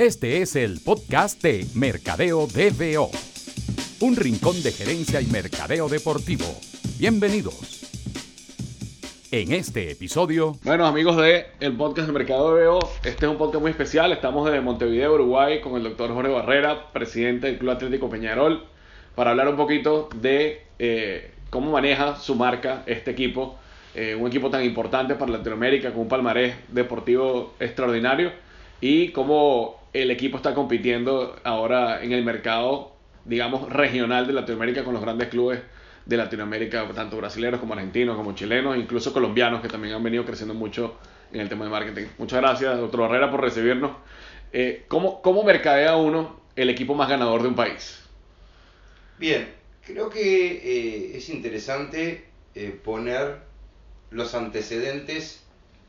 Este es el podcast de Mercadeo DBO, un rincón de gerencia y mercadeo deportivo. Bienvenidos. En este episodio... Bueno, amigos de el podcast de Mercadeo DBO, este es un podcast muy especial. Estamos desde Montevideo, Uruguay, con el doctor Jorge Barrera, presidente del Club Atlético Peñarol, para hablar un poquito de eh, cómo maneja su marca este equipo, eh, un equipo tan importante para Latinoamérica, con un palmarés deportivo extraordinario, y cómo el equipo está compitiendo ahora en el mercado, digamos, regional de Latinoamérica con los grandes clubes de Latinoamérica, tanto brasileños como argentinos, como chilenos, incluso colombianos que también han venido creciendo mucho en el tema de marketing. Muchas gracias, doctor Barrera, por recibirnos. Eh, ¿cómo, ¿Cómo mercadea uno el equipo más ganador de un país? Bien, creo que eh, es interesante eh, poner los antecedentes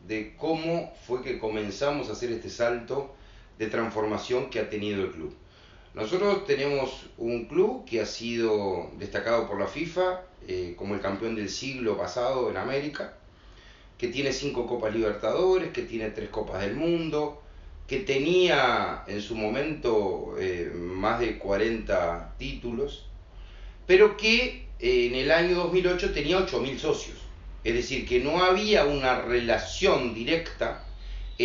de cómo fue que comenzamos a hacer este salto de transformación que ha tenido el club. Nosotros tenemos un club que ha sido destacado por la FIFA eh, como el campeón del siglo pasado en América, que tiene cinco Copas Libertadores, que tiene tres Copas del Mundo, que tenía en su momento eh, más de 40 títulos, pero que eh, en el año 2008 tenía 8.000 socios. Es decir, que no había una relación directa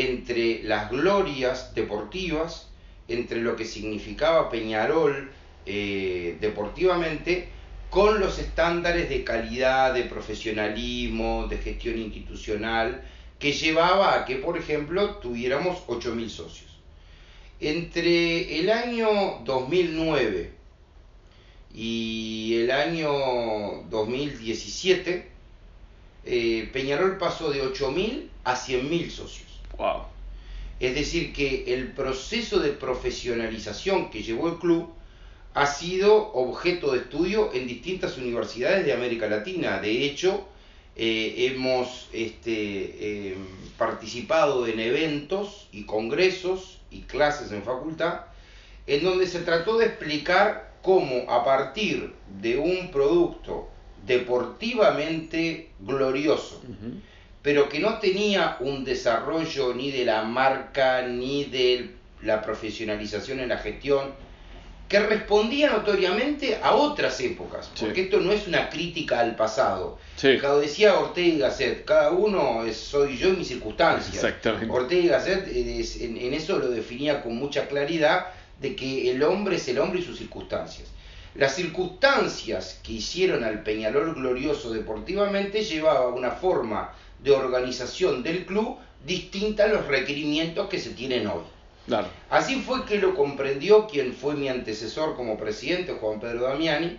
entre las glorias deportivas, entre lo que significaba Peñarol eh, deportivamente, con los estándares de calidad, de profesionalismo, de gestión institucional, que llevaba a que, por ejemplo, tuviéramos 8.000 socios. Entre el año 2009 y el año 2017, eh, Peñarol pasó de 8.000 a 100.000 socios. Wow. Es decir, que el proceso de profesionalización que llevó el club ha sido objeto de estudio en distintas universidades de América Latina. De hecho, eh, hemos este, em, participado en eventos y congresos y clases en facultad en donde se trató de explicar cómo a partir de un producto deportivamente glorioso, pero que no tenía un desarrollo ni de la marca ni de la profesionalización en la gestión, que respondía notoriamente a otras épocas, porque esto no es una crítica al pasado. Sí. Como decía Ortega y Gasset, cada uno es, soy yo y mis circunstancias. Exactamente. Ortega y Gasset es- en, en eso lo definía con mucha claridad, de que el hombre es el hombre y sus circunstancias. Las circunstancias que hicieron al Peñarol glorioso deportivamente llevaba una forma de organización del club distinta a los requerimientos que se tienen hoy. Claro. Así fue que lo comprendió quien fue mi antecesor como presidente, Juan Pedro Damiani,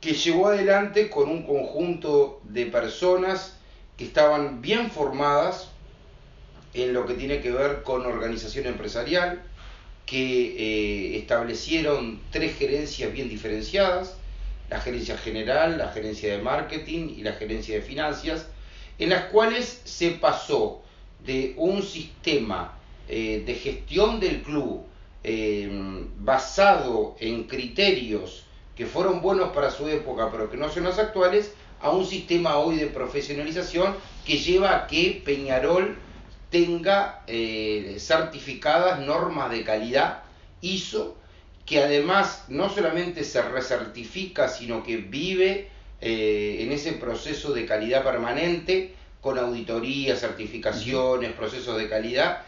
que llevó adelante con un conjunto de personas que estaban bien formadas en lo que tiene que ver con organización empresarial, que eh, establecieron tres gerencias bien diferenciadas, la gerencia general, la gerencia de marketing y la gerencia de finanzas, en las cuales se pasó de un sistema eh, de gestión del club eh, basado en criterios que fueron buenos para su época pero que no son los actuales, a un sistema hoy de profesionalización que lleva a que Peñarol tenga eh, certificadas normas de calidad ISO, que además no solamente se recertifica, sino que vive eh, en ese proceso de calidad permanente, con auditorías, certificaciones, procesos de calidad,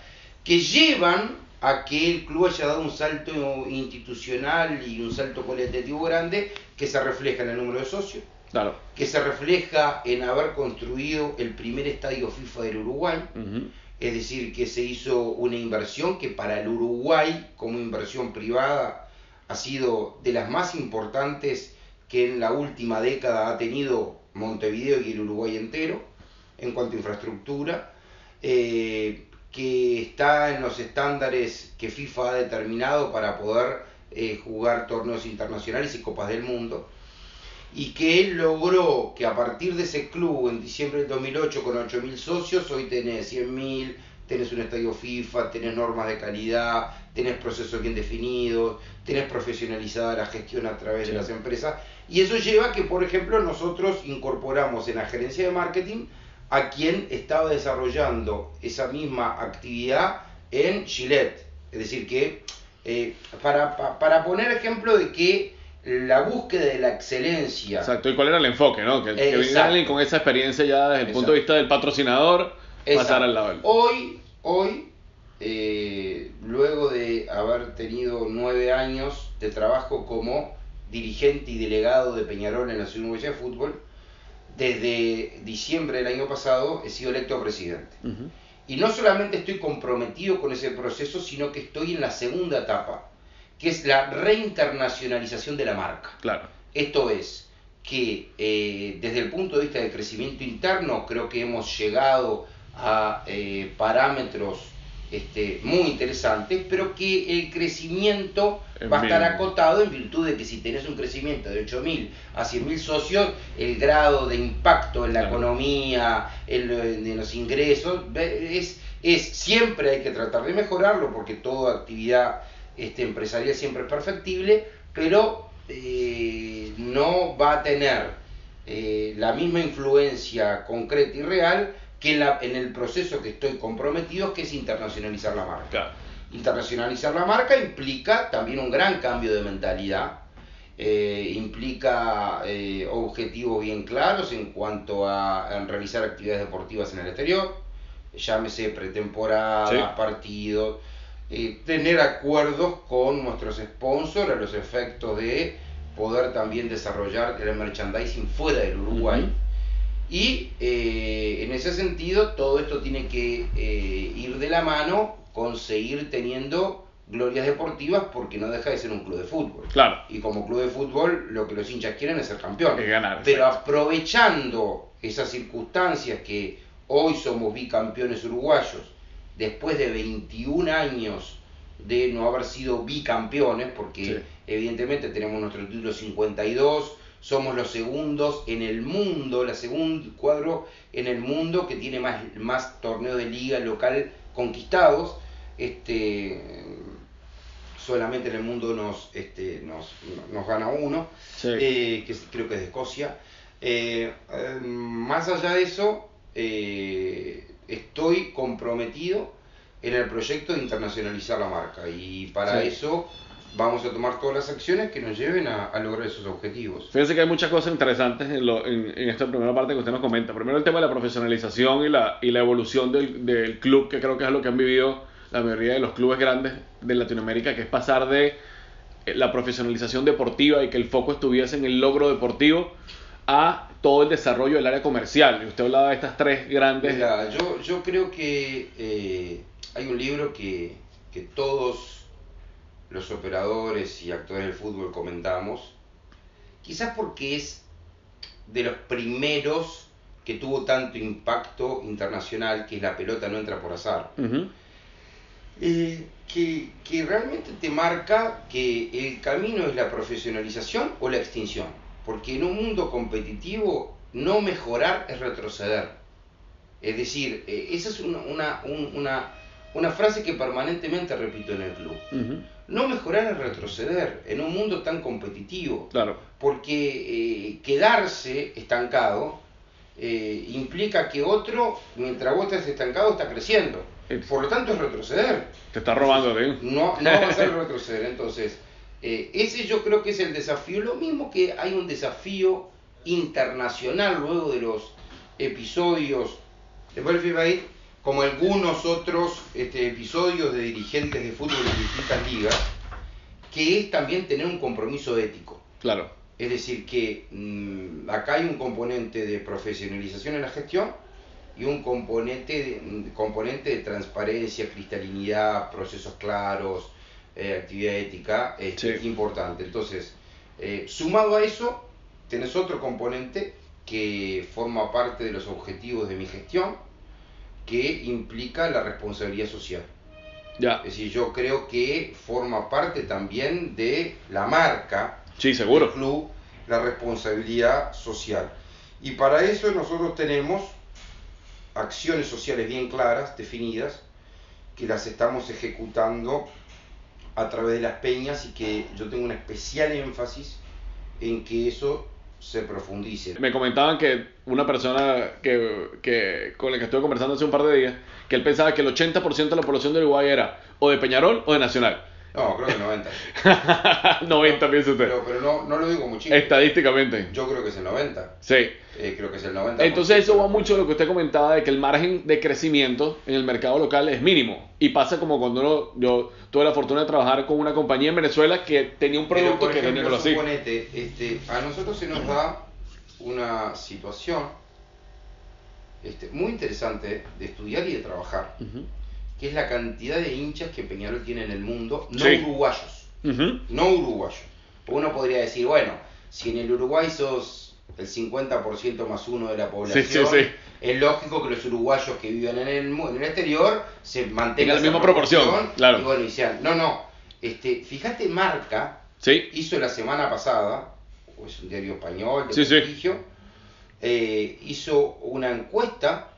que llevan a que el club haya dado un salto institucional y un salto cualitativo grande que se refleja en el número de socios, Claro. que se refleja en haber construido el primer estadio FIFA del Uruguay, Ujú. es decir, que se hizo una inversión que para el Uruguay, como inversión privada, ha sido de las más importantes que en la última década ha tenido Montevideo y el Uruguay entero, en cuanto a infraestructura, eh, que está en los estándares que FIFA ha determinado para poder eh, jugar torneos internacionales y copas del mundo y que él logró que a partir de ese club en diciembre del 2008 con 8.000 socios, hoy tenés 100.000, tenés un estadio FIFA, tenés normas de calidad, tenés procesos bien definidos, tenés profesionalizada la gestión a través Sí. de las empresas y eso lleva a que, por ejemplo, nosotros incorporamos en la gerencia de marketing a quien estaba desarrollando esa misma actividad en Gillette. Es decir, que eh, para, pa- para poner ejemplo de que la búsqueda de la excelencia Exacto, ¿y cuál era el enfoque, no? Que, que venga alguien con esa experiencia ya desde el punto de vista del patrocinador, pasar al lado del... Hoy, hoy eh, luego de haber tenido nueve años de trabajo como dirigente y delegado de Peñarol en la Ciudad Uruguaya de Fútbol, desde diciembre del año pasado he sido electo presidente. Y no solamente estoy comprometido con ese proceso, sino que estoy en la segunda etapa, que es la reinternacionalización de la marca. Claro. Esto es que eh, desde el punto de vista del crecimiento interno creo que hemos llegado a eh, parámetros este, muy interesantes, pero que el crecimiento va a estar acotado en virtud de que si tenés un crecimiento de 8.000 a 100.000 socios, el grado de impacto en la Claro. economía, en, en los ingresos, es, es siempre hay que tratar de mejorarlo porque toda actividad este, empresarial siempre es perfectible, pero eh, no va a tener eh, la misma influencia concreta y real que en, la- en el proceso que estoy comprometido, que es internacionalizar la marca. Claro. Internacionalizar la marca implica también un gran cambio de mentalidad, eh, implica eh, objetivos bien claros en cuanto a, a realizar actividades deportivas en el exterior, llámese pretemporada, Sí. partidos, eh, tener acuerdos con nuestros sponsors a los efectos de poder también desarrollar el merchandising fuera del Uruguay. Y eh, en ese sentido, todo esto tiene que eh, ir de la mano con seguir teniendo glorias deportivas porque no deja de ser un club de fútbol. Claro. Y como club de fútbol, lo que los hinchas quieren es ser campeón. Ganar, Pero exacto. aprovechando esas circunstancias que hoy somos bicampeones uruguayos, después de 21 años de no haber sido bicampeones, porque Sí. evidentemente tenemos nuestro título 52, somos los segundos en el mundo, la segundo cuadro en el mundo que tiene más, más torneos de liga local conquistados. Este, solamente en el mundo nos, este, nos, nos gana uno, Sí. eh, que creo que es de Escocia. Eh, eh, más allá de eso, eh, estoy comprometido en el proyecto de internacionalizar la marca y para Sí. eso vamos a tomar todas las acciones que nos lleven a, a lograr esos objetivos. Fíjense que hay muchas cosas interesantes en, lo- en- en esta primera parte que usted nos comenta. Primero el tema de la profesionalización y la, y la evolución del, del club, que creo que es lo que han vivido la mayoría de los clubes grandes de Latinoamérica, que es pasar de eh, la profesionalización deportiva y que el foco estuviese en el logro deportivo a todo el desarrollo del área comercial. Y usted hablaba de estas tres grandes... Mira, yo, yo creo que eh, hay un libro que, que todos los operadores y actores del fútbol comentamos, quizás porque es de los primeros que tuvo tanto impacto internacional, que es La pelota no entra por azar. Eh, que, que realmente te marca que el camino es la profesionalización o la extinción. Porque en un mundo competitivo no mejorar es retroceder. Es decir, eh, esa es una, una, un- una, una frase que permanentemente repito en el club. No mejorar es retroceder en un mundo tan competitivo. Claro. Porque eh, quedarse estancado eh, implica que otro, mientras vos estás estancado, está creciendo. Por lo tanto, es retroceder. Te está robando, ¿eh? No, no va a ser retroceder. Entonces, eh, ese yo creo que es el desafío. Lo mismo que hay un desafío internacional luego de los episodios de Bay, como algunos otros este, episodios de dirigentes de fútbol en distintas ligas, que es también tener un compromiso ético. Claro. Es decir, que mm, acá hay un componente de profesionalización en la gestión y un componente de, un componente de transparencia, cristalinidad, procesos claros, eh, actividad ética este, Sí. importante. Entonces, eh, sumado a eso, tenés otro componente que forma parte de los objetivos de mi gestión, que implica la responsabilidad social. Ya. Es decir, yo creo que forma parte también de la marca Sí, seguro. del club la responsabilidad social. Y para eso nosotros tenemos acciones sociales bien claras, definidas, que las estamos ejecutando a través de las peñas y que yo tengo un especial énfasis en que eso se profundice. Me comentaban que una persona que, que, con la que estuve conversando hace un par de días, que él pensaba que el 80% de la población de Uruguay era o de Peñarol o de Nacional. No, creo que 90. 90, piensa usted. Pero, pero no, no lo digo muchísimo. Estadísticamente. Yo creo que es el 90. Sí. Eh, creo que es el 90. Entonces eso va mucho de lo que usted comentaba de que el margen de crecimiento en el mercado local es mínimo. Y pasa como cuando uno, yo tuve la fortuna de trabajar con una compañía en Venezuela que tenía un producto por que tenía que ejemplo, lo así. suponete, este, a nosotros se nos da una situación este, muy interesante de estudiar y de trabajar, Ujú. Que es la cantidad de hinchas que Peñarol tiene en el mundo, no Sí. uruguayos, no uruguayos. Uno podría decir, bueno, si en el Uruguay sos el 50% más uno de la población, Sí, es lógico que los uruguayos que viven en el, en el exterior se mantengan Tengan la misma proporción, claro. Y bueno, y sean- no, no, este, fíjate Marca, hizo la semana pasada, es un diario español de prestigio, eh, hizo una encuesta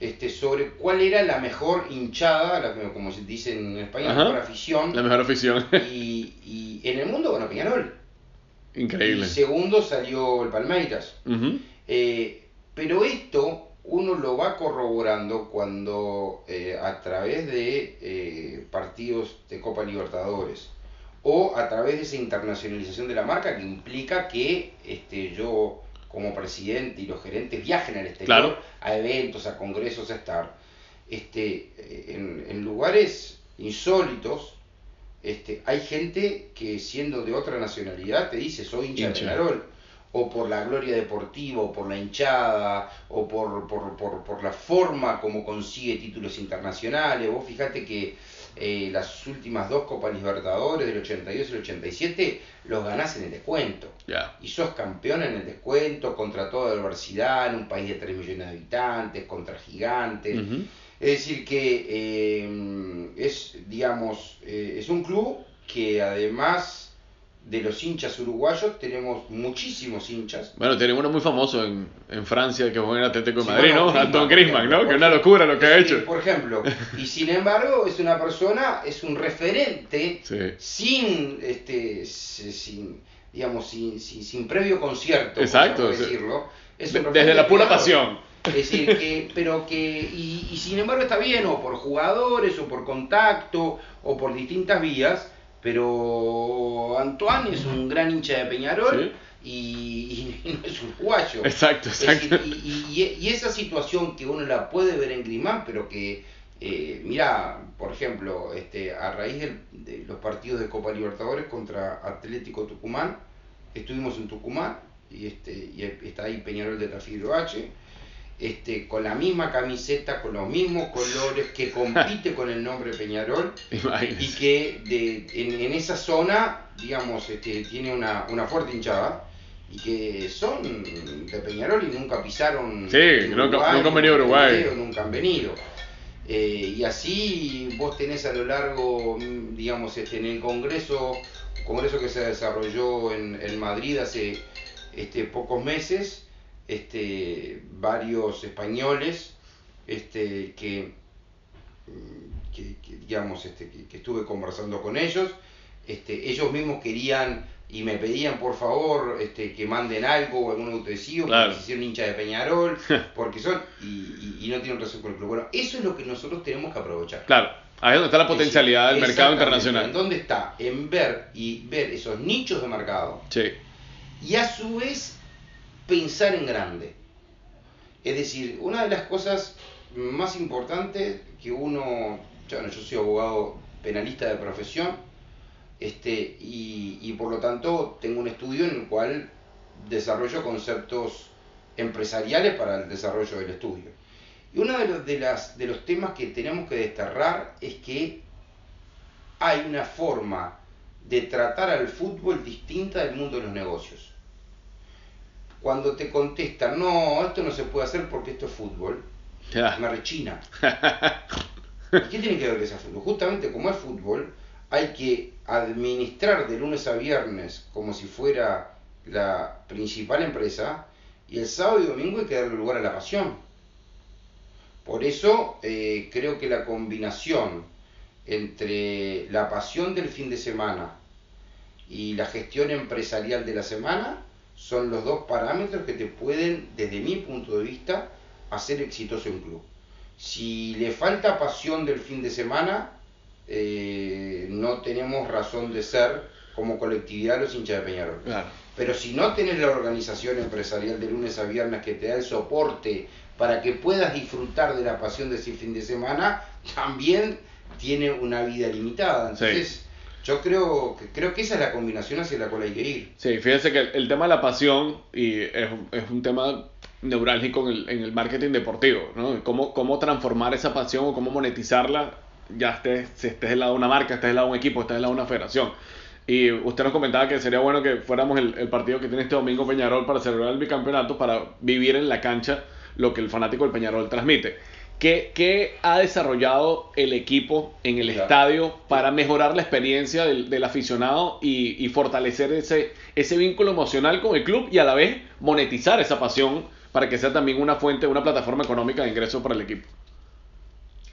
este, sobre cuál era la mejor hinchada, la- como se dice en España, Ajá. la mejor afición, La mejor afición. y, y en el mundo, bueno, Peñarol. Increíble. Y segundo salió el Palmeiras. Eh, pero esto uno lo va corroborando cuando eh, a través de eh, partidos de Copa Libertadores o a través de esa internacionalización de la marca que implica que este, yo como presidente y los gerentes viajen al exterior Claro. a eventos, a congresos, a estar este, eh, en, en lugares insólitos. Este, hay gente que siendo de otra nacionalidad te dice soy hincha de Hincha. Peñarol o por la gloria deportiva, o por la hinchada, o por, por, por, por la forma como consigue títulos internacionales. Vos fíjate que eh, las últimas dos Copas Libertadores, del 82 y el 87, los ganás en el descuento. Y sos campeón en el descuento contra toda adversidad, en un país de 3 millones de habitantes, contra gigantes. Es decir, que eh, es, digamos, eh, es un club que además de los hinchas uruguayos, tenemos muchísimos hinchas. Bueno, tenemos uno muy famoso en, en Francia que juega en Atlético de Sí, Madrid, bueno, ¿no? Anton Griezmann, ¿no? Que es una locura lo que ha hecho. Por ejemplo, y sin embargo es una persona, es un referente Sí. sin, este, sin, digamos, sin, sin, sin previo concierto, Exacto, decirlo. Es un desde la pura creador. pasión. Es decir, que, pero que, y, y sin embargo está bien, o por jugadores, o por contacto, o por distintas vías, pero Antoine es un gran hincha de Peñarol y, y no es uruguayo. Exacto, exacto. y, y- y esa situación que uno la puede ver en Grimán, pero que, eh, mira, por ejemplo, este, a raíz del- de los partidos de Copa Libertadores contra Atlético Tucumán, estuvimos en Tucumán y, este, y está ahí Peñarol de Tafiro H, este, con la misma camiseta, con los mismos colores, que compite con el nombre Peñarol y que de, en, en esa zona, digamos, este, tiene una, una fuerte hinchada y que son de Peñarol y nunca pisaron Sí, en nunca- nunca han venido a Uruguay. Nunca han venido. Eh, y así vos tenés a lo largo, digamos, este, en el Congreso, Congreso que se desarrolló en, en Madrid hace este, pocos meses, este, varios españoles este, que, que, que, digamos, este, que, que estuve conversando con ellos, este, ellos mismos querían y me pedían por favor este, que manden algo o algún autodesivo Claro. porque se hicieron hincha de Peñarol, porque son y, y- y no tienen relación con el club. Bueno, eso es lo que nosotros tenemos que aprovechar. Claro, ahí es donde está la potencialidad del mercado internacional. ¿En dónde está? En ver y ver esos nichos de mercado Sí. y a su vez pensar en grande. Es decir, una de las cosas más importantes que uno, bueno, yo soy abogado penalista de profesión, este, y, y por lo tanto tengo un estudio en el cual desarrollo conceptos empresariales para el desarrollo del estudio. Y uno de los, de los temas que tenemos que desterrar es que hay una forma de tratar al fútbol distinta del mundo de los negocios. Cuando te contestan, no, esto no se puede hacer porque esto es fútbol, me rechina. ¿Y qué tiene que ver que sea fútbol? Justamente como es fútbol, hay que administrar de lunes a viernes como si fuera la principal empresa y el sábado y domingo hay que darle lugar a la pasión. Por eso eh, creo que la combinación entre la pasión del fin de semana y la gestión empresarial de la semana son los dos parámetros que te pueden, desde mi punto de vista, hacer exitoso un club. Si le falta pasión del fin de semana, eh, no tenemos razón de ser como colectividad los hinchas de Peñarol. Pero si no tenés la organización empresarial de lunes a viernes que te da el soporte para que puedas disfrutar de la pasión de ese fin de semana, también tiene una vida limitada. Entonces, yo creo que, creo que esa es la combinación hacia la cual hay que ir. Sí, fíjense que el, tema de la pasión y es, es un tema neurálgico en el, en el, marketing deportivo, ¿no? Cómo, cómo transformar esa pasión o cómo monetizarla, ya estés, si estés del lado de una marca, estés del lado de un equipo, estés del lado de una federación. Y usted nos comentaba que sería bueno que fuéramos el, el, partido que tiene este domingo Peñarol para celebrar el bicampeonato, para vivir en la cancha lo que el fanático del Peñarol transmite. ¿Qué, ¿Qué, ha desarrollado el equipo en el estadio para mejorar la experiencia del, del aficionado y, y, fortalecer ese, ese vínculo emocional con el club y a la vez monetizar esa pasión para que sea también una fuente, una plataforma económica de ingresos para el equipo?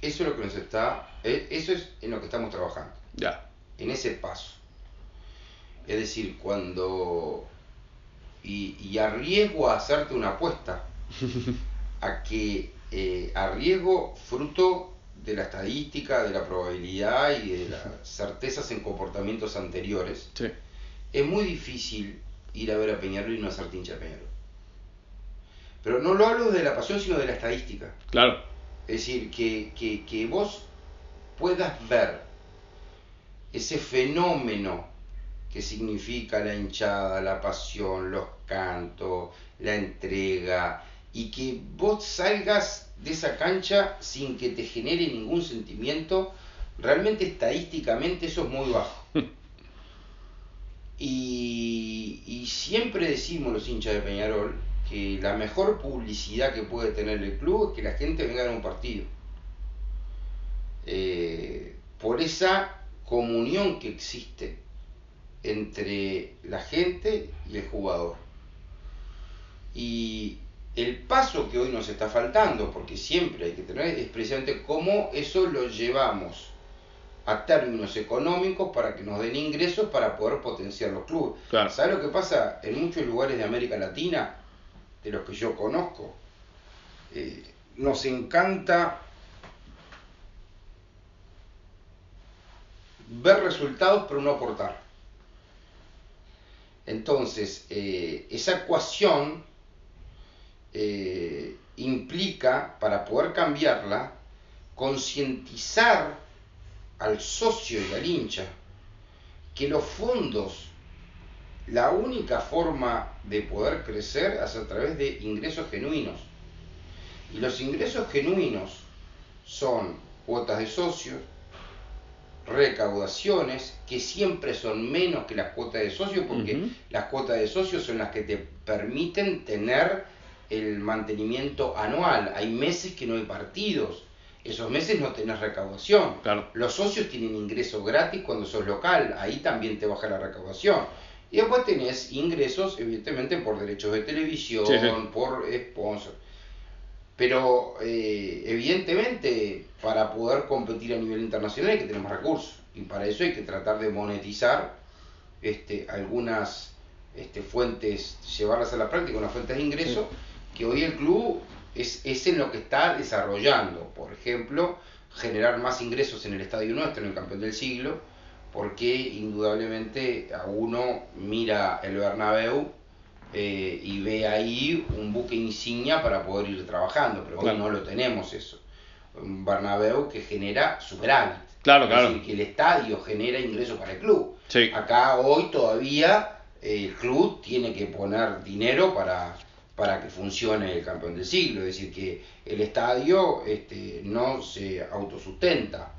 Eso es lo que nos está, eh, eso es en lo que estamos trabajando. Ya. En ese paso. Es decir, cuando y, y arriesgo a hacerte una apuesta a que eh, arriesgo fruto de la estadística, de la probabilidad y de las certezas en comportamientos anteriores, sí. es muy difícil ir a ver a Peñarol y no hacer hincha a Peñarol. Pero no lo hablo de la pasión, sino de la estadística. Claro. Es decir, que, que, que vos puedas ver ese fenómeno que significa la hinchada, la pasión, los cantos, la entrega, y que vos salgas de esa cancha sin que te genere ningún sentimiento, realmente estadísticamente eso es muy bajo. y, y, siempre decimos los hinchas de Peñarol que la mejor publicidad que puede tener el club es que la gente venga a un partido. Eh, por esa comunión que existe entre la gente y el jugador. Y el paso que hoy nos está faltando, porque siempre hay que tener, es precisamente cómo eso lo llevamos a términos económicos para que nos den ingresos para poder potenciar los clubes. Claro. ¿Sabes lo que pasa en muchos lugares de América Latina, de los que yo conozco? Eh, nos encanta ver resultados pero no aportar. Entonces, eh, esa ecuación eh, implica, para poder cambiarla, concientizar al socio y al hincha que los fondos, la única forma de poder crecer es a través de ingresos genuinos. Y los ingresos genuinos son cuotas de socios, recaudaciones que siempre son menos que las cuotas de socios porque uh -huh. las cuotas de socios son las que te permiten tener el mantenimiento anual. Hay meses que no hay partidos. Esos meses no tenés recaudación. Claro. Los socios tienen ingreso gratis cuando sos local. Ahí también te baja la recaudación. Y después tenés ingresos, evidentemente, por derechos de televisión, Sí, sí. por sponsor. Pero eh, evidentemente para poder competir a nivel internacional hay que tener más recursos y para eso hay que tratar de monetizar este, algunas este, fuentes, llevarlas a la práctica, unas fuentes de ingreso que hoy el club es, es en lo que está desarrollando. Por ejemplo, generar más ingresos en el estadio nuestro, en el campeón del siglo, porque indudablemente a uno mira el Bernabéu eh, y ve ahí un buque insignia para poder ir trabajando, pero Claro. hoy no lo tenemos eso. Un Bernabéu que genera superávit. Claro, es claro. decir, que el estadio genera ingresos para el club. Sí. Acá hoy todavía el club tiene que poner dinero para, para que funcione el campeón del siglo, es decir, que el estadio este, no se autosustenta.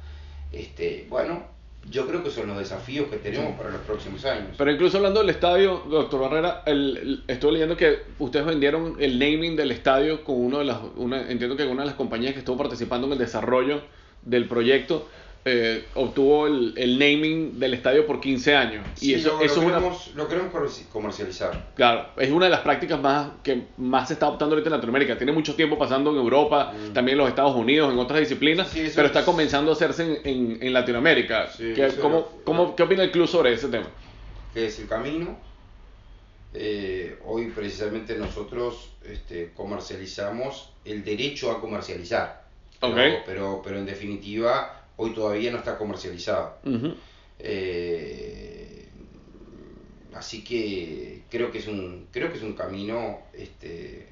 Este, bueno, yo creo que son los desafíos que tenemos para los próximos años. Pero incluso hablando del estadio, doctor Barrera, el, el- estuve leyendo que ustedes vendieron el naming del estadio con uno de las, una, entiendo que una de las compañías que estuvo participando en el desarrollo del proyecto eh, obtuvo el, el naming del estadio por 15 años. Y eso, lo, eso lo es una, queremos, lo queremos comerci- comercializar. claro, es una de las prácticas más que más se está adoptando ahorita en Latinoamérica. Tiene mucho tiempo pasando en Europa, también en los Estados Unidos, en otras disciplinas, Mm. Sí, pero es- está comenzando a hacerse en, en- en Latinoamérica. Sí, ¿Qué, cómo, ¿Qué opina el club sobre ese tema? que es el camino. Eh, hoy precisamente nosotros este, comercializamos el derecho a comercializar. Pero, Ok. pero, pero en definitiva, hoy todavía no está comercializado. Eh, así que creo que es un, creo que es un camino este,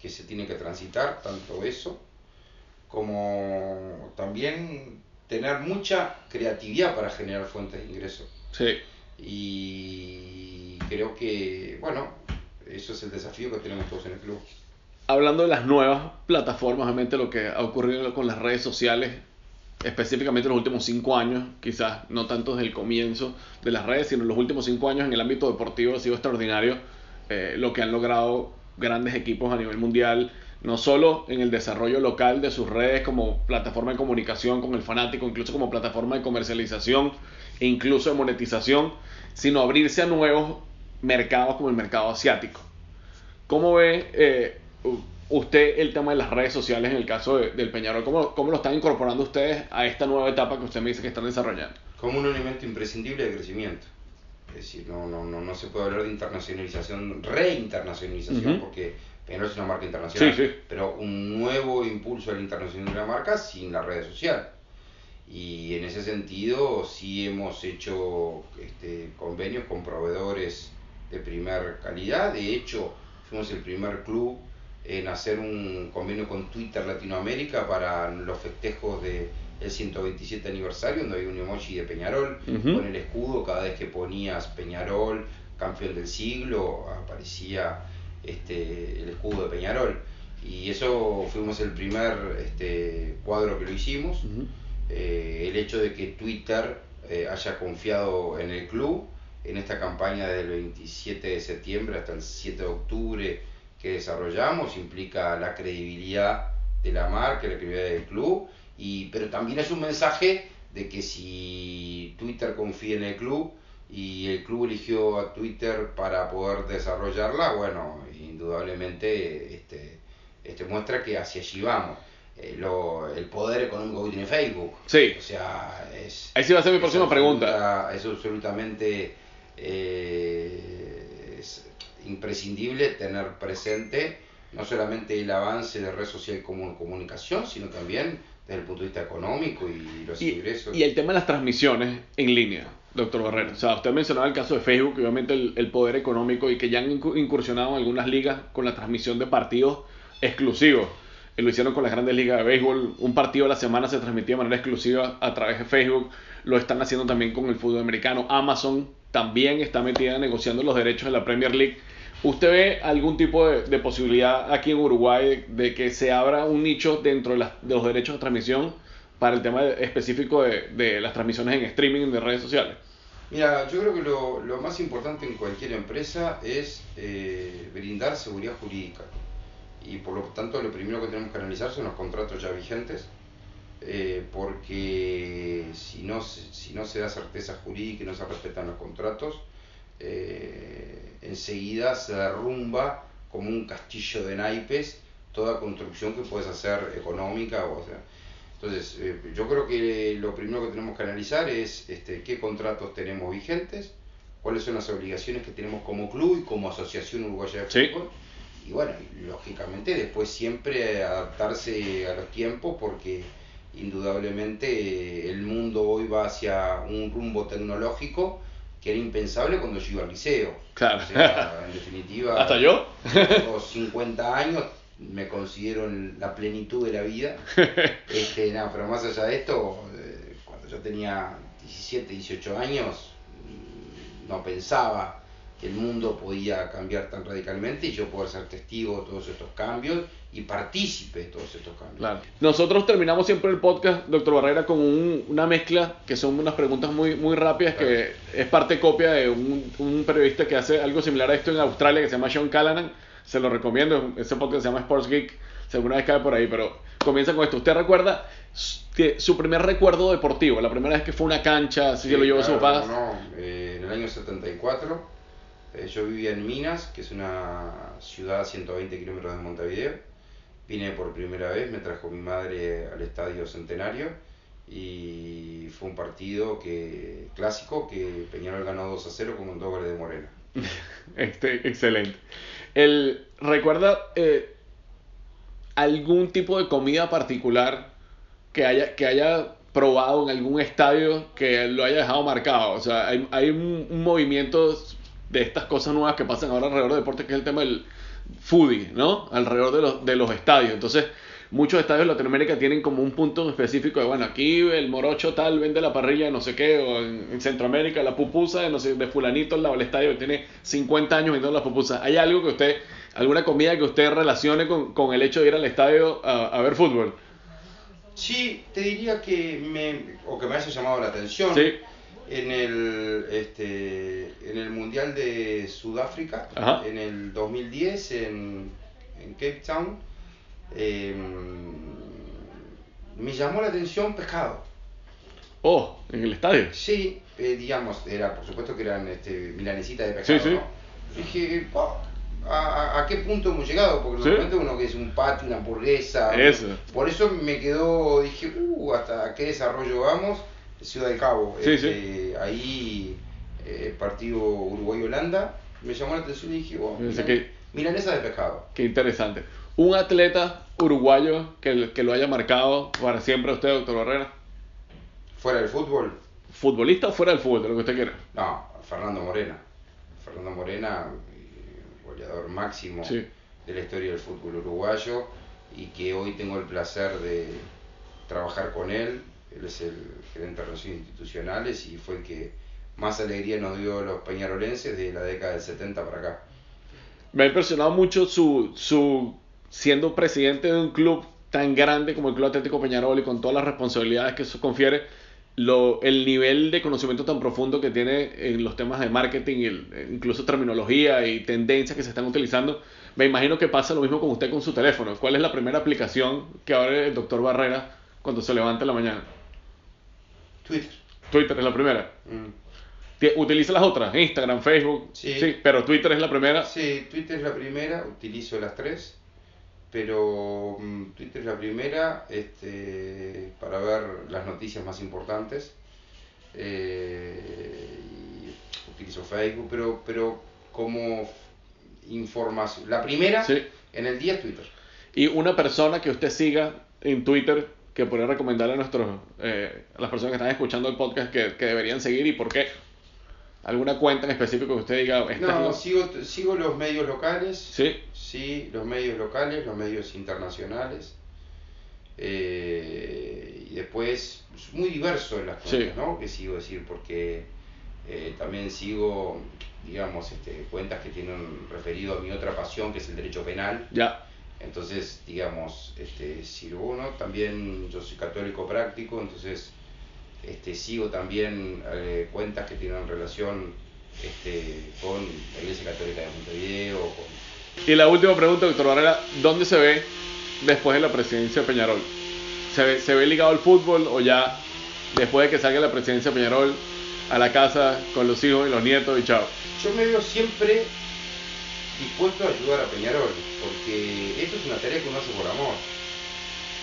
que se tiene que transitar, tanto eso como también tener mucha creatividad para generar fuentes de ingreso. Sí. Y creo que, bueno, eso es el desafío que tenemos todos en el club. Hablando de las nuevas plataformas, obviamente lo que ha ocurrido con las redes sociales, específicamente en los últimos cinco años, quizás no tanto desde el comienzo de las redes, sino los últimos cinco años en el ámbito deportivo ha sido extraordinario eh, lo que han logrado grandes equipos a nivel mundial, no solo en el desarrollo local de sus redes como plataforma de comunicación con el fanático, incluso como plataforma de comercialización e incluso de monetización, sino abrirse a nuevos mercados como el mercado asiático. ¿Cómo ve eh, usted el tema de las redes sociales en el caso de- del Peñarol? ¿Cómo, ¿Cómo lo están incorporando ustedes a esta nueva etapa que usted me dice que están desarrollando? Como un elemento imprescindible de crecimiento. Es decir, no, no, no, no se puede hablar de internacionalización, reinternacionalización, Ujú. porque Peñarol es una marca internacional, Sí, sí. pero un nuevo impulso a la internacionalización de la marca sin la red social. Y en ese sentido sí hemos hecho este, convenios con proveedores de primer calidad. De hecho, fuimos el primer club en hacer un convenio con Twitter Latinoamérica para los festejos del 127 aniversario, donde había un emoji de Peñarol con el escudo. Cada vez que ponías Peñarol, campeón del siglo, aparecía este, el escudo de Peñarol. Y eso fuimos el primer este, cuadro que lo hicimos. Eh, el hecho de que Twitter eh, haya confiado en el club en esta campaña desde el 27 de septiembre hasta el 7 de octubre que desarrollamos implica la credibilidad de la marca, la credibilidad del club, y, pero también es un mensaje de que si Twitter confía en el club y el club eligió a Twitter para poder desarrollarla, bueno, indudablemente este, este muestra que hacia allí vamos. Eh, lo- el poder económico que tiene Facebook. Sí. O sea, es. Ahí sí va a ser mi próxima pregunta. Es absolutamente eh, imprescindible tener presente no solamente el avance de red social como comunicación, sino también desde el punto de vista económico y los Y, ingresos. y el tema de las transmisiones en línea, doctor Barrera. O sea, usted mencionaba el caso de Facebook, obviamente el, el poder económico y que ya han incu- incursionado en algunas ligas con la transmisión de partidos exclusivos. Eh, Lo hicieron con las grandes ligas de béisbol. Un partido a la semana se transmitía de manera exclusiva a través de Facebook. Lo están haciendo también con el fútbol americano. Amazon también está metida negociando los derechos de la Premier League. ¿Usted ve algún tipo de, posibilidad aquí en Uruguay de, que se abra un nicho dentro de, los derechos de transmisión para el tema específico de, las transmisiones en streaming de redes sociales? Mira, yo creo que lo, lo más importante en cualquier empresa es eh, brindar seguridad jurídica. Y por lo tanto, lo primero que tenemos que analizar son los contratos ya vigentes, eh, porque si no, si no se da certeza jurídica y no se respetan los contratos, eh, enseguida se derrumba como un castillo de naipes toda construcción que puedes hacer económica. O sea, entonces, eh, yo creo que lo primero que tenemos que analizar es este, qué contratos tenemos vigentes, cuáles son las obligaciones que tenemos como club y como asociación uruguaya de Sí. fútbol. Y bueno, lógicamente después siempre adaptarse a los tiempos porque indudablemente eh, el mundo hoy va hacia un rumbo tecnológico que era impensable cuando yo iba al liceo. Claro. O sea, en definitiva, ¿Hasta yo? tengo 50 años, me considero en la plenitud de la vida. Este, no, pero más allá de esto, eh, cuando yo tenía 17, 18 años, mm, no pensaba que el mundo podía cambiar tan radicalmente y yo poder ser testigo de todos estos cambios y partícipe de todos estos cambios. Claro. Nosotros terminamos siempre el podcast, doctor Barrera, con un- una mezcla que son unas preguntas muy, muy rápidas, que es parte copia de un, un periodista que hace algo similar a esto en Australia, que se llama Sean Callanan. Se lo recomiendo, ese podcast se llama Sports Geek, si alguna vez cae por ahí, pero comienza con esto. ¿Usted recuerda que su primer recuerdo deportivo, la primera vez que fue a una cancha, si se lo llevó a su claro, papá? no, no. Eh, en el año 74 eh, yo vivía en Minas, que es una ciudad a 120 kilómetros de Montevideo. Vine por primera vez, me trajo mi madre al Estadio Centenario y fue un partido que clásico que Peñarol ganó 2 a 0 con dos goles de Morena. Este, excelente. El, ¿Recuerda eh, algún tipo de comida particular que haya, que haya probado en algún estadio que lo haya dejado marcado? O sea, hay, hay un, un movimiento de estas cosas nuevas que pasan ahora alrededor del deporte, que es el tema del foodie, ¿no? Alrededor de los, de los estadios. Entonces, muchos estadios de Latinoamérica tienen como un punto específico de, bueno, aquí el morocho tal vende la parrilla de no sé qué, o en, Centroamérica la pupusa de, no sé, de fulanito al lado del estadio que tiene 50 años vendiendo las pupusas. ¿Hay algo que usted, alguna comida que usted relacione con, con el hecho de ir al estadio a, a, ver fútbol? Sí, te diría que me, o que me haya llamado la atención. Sí. En el, este, en el Mundial de Sudáfrica, Ajá. en el 2010, en, en Cape Town, eh, me llamó la atención pescado. Oh, en el estadio. Sí, eh, digamos, era por supuesto que eran este, milanesitas de pescado. Sí, sí. ¿no? Dije, "Oh, ¿a, a- a qué punto hemos llegado? Porque Sí. normalmente uno que es un patio, una hamburguesa. Eso. Por eso me quedó, dije, uh, hasta qué desarrollo vamos. Ciudad del Cabo. Sí, Este, Ahí, eh, partido Uruguay-Holanda, me llamó la atención y dije, oh, milan- que- milanesa de pescado. Qué interesante. Un atleta uruguayo que, que lo haya marcado para siempre a usted, doctor Barrera. Fuera del fútbol, ¿Futbolista o fuera del fútbol, de lo que usted quiera? No, Fernando Morena. Fernando Morena, eh, goleador máximo Sí. de la historia del fútbol uruguayo y que hoy tengo el placer de trabajar con él. Él es el gerente de relaciones institucionales y fue el que más alegría nos dio los peñarolenses de la década del 70 para acá. Me ha impresionado mucho su, su siendo presidente de un club tan grande como el Club Atlético Peñarol y con todas las responsabilidades que eso confiere, lo, el nivel de conocimiento tan profundo que tiene en los temas de marketing, el- incluso terminología y tendencias que se están utilizando. Me imagino que pasa lo mismo con usted con su teléfono. ¿Cuál es la primera aplicación que abre el doctor Barrera cuando se levanta en la mañana? Twitter. Twitter es la primera. Mm. ¿Utiliza las otras? Instagram, Facebook. Sí. pero Twitter es la primera. Sí, Twitter es la primera, utilizo las tres, pero mm, Twitter es la primera este, para ver las noticias más importantes. eh, y utilizo Facebook, pero, pero como información. La primera Sí. en el día es Twitter. Y una persona que usted siga en Twitter que podría recomendarle a nuestros eh, a las personas que están escuchando el podcast que, que deberían seguir y por qué. ¿Alguna cuenta en específico que usted diga? No, sigo, sigo los medios locales. Sí, Sí, los medios locales, los medios internacionales. eh, y después, es muy diverso en las Sí. cuentas, ¿no? Que sigo decir, porque eh, también sigo, digamos, este, cuentas que tienen referido a mi otra pasión, que es el derecho penal. ya. Entonces, digamos, este, sirvo uno. También yo soy católico práctico, entonces este, sigo también eh, cuentas que tienen relación este, con la Iglesia Católica de Montevideo, con Y la última pregunta, doctor Barrera, ¿dónde se ve después de la presidencia de Peñarol? ¿Se ve, ¿Se ve ligado al fútbol o ya después de que salga la presidencia de Peñarol a la casa con los hijos y los nietos y chao? Yo me veo siempre dispuesto a ayudar a Peñarol, porque esto es una tarea que uno hace por amor.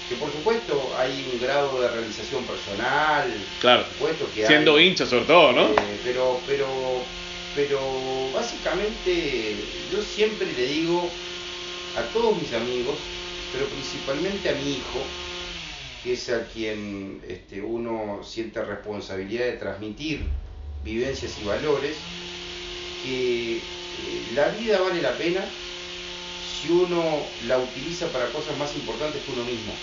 Que por supuesto hay un grado de realización personal, Claro. por supuesto que Siendo hay, hincha sobre todo, ¿no? eh, pero, pero, pero básicamente yo siempre le digo a todos mis amigos, pero principalmente a mi hijo, que es a quien este, uno siente responsabilidad de transmitir vivencias y valores, que la vida vale la pena si uno la utiliza para cosas más importantes que uno mismo.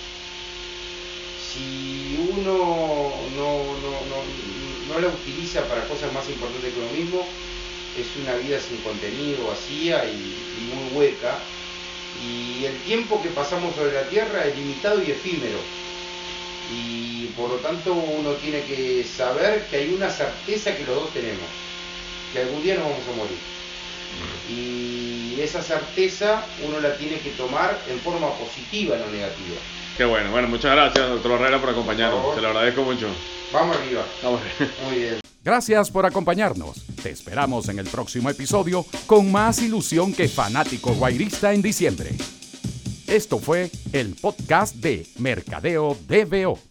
Si uno no, no, no, no la utiliza para cosas más importantes que uno mismo, es una vida sin contenido, vacía y, y muy hueca. Y el tiempo que pasamos sobre la Tierra es limitado y efímero. Y por lo tanto uno tiene que saber que hay una certeza que los dos tenemos, que algún día nos vamos a morir. Y esa certeza uno la tiene que tomar en forma positiva, no negativa. Qué bueno. Bueno, muchas gracias, doctor Herrera, por acompañarnos. Por. Se lo agradezco mucho. Vamos arriba. Vamos. Muy bien. Gracias por acompañarnos. Te esperamos en el próximo episodio con más ilusión que fanático guairista en diciembre. Esto fue el podcast de Mercadeo DBO.